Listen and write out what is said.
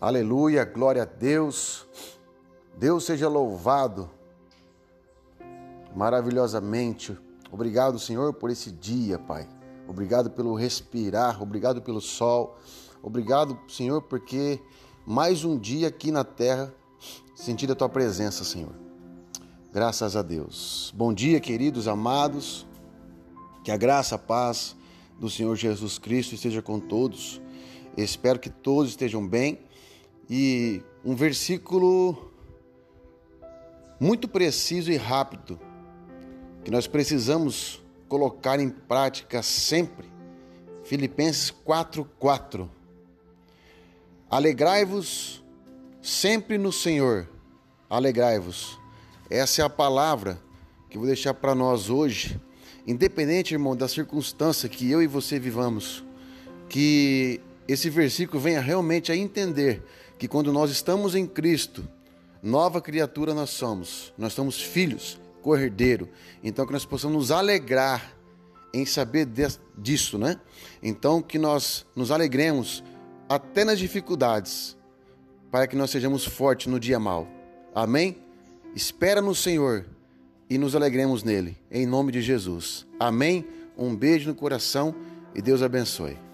Aleluia, glória a Deus. Deus seja louvado maravilhosamente. Obrigado, Senhor, por esse dia, Pai. Obrigado pelo respirar, obrigado pelo sol. Obrigado, Senhor, porque mais um dia aqui na terra sentir a tua presença, Senhor. Graças a Deus. Bom dia, queridos amados. Que a graça, a paz do Senhor Jesus Cristo esteja com todos. Espero que todos estejam bem. E um versículo muito preciso e rápido que nós precisamos colocar em prática sempre. Filipenses 4:4. Alegrai-vos sempre no Senhor. Alegrai-vos. Essa é a palavra que eu vou deixar para nós hoje, independente, irmão, da circunstância que eu e você vivamos, que esse versículo venha realmente a entender que quando nós estamos em Cristo, nova criatura nós somos, nós somos filhos, cordeiro. Então que nós possamos nos alegrar em saber disso, né? Então que nós nos alegremos até nas dificuldades, para que nós sejamos fortes no dia mal. Amém? Espera no Senhor e nos alegremos nele, em nome de Jesus. Amém? Um beijo no coração e Deus abençoe.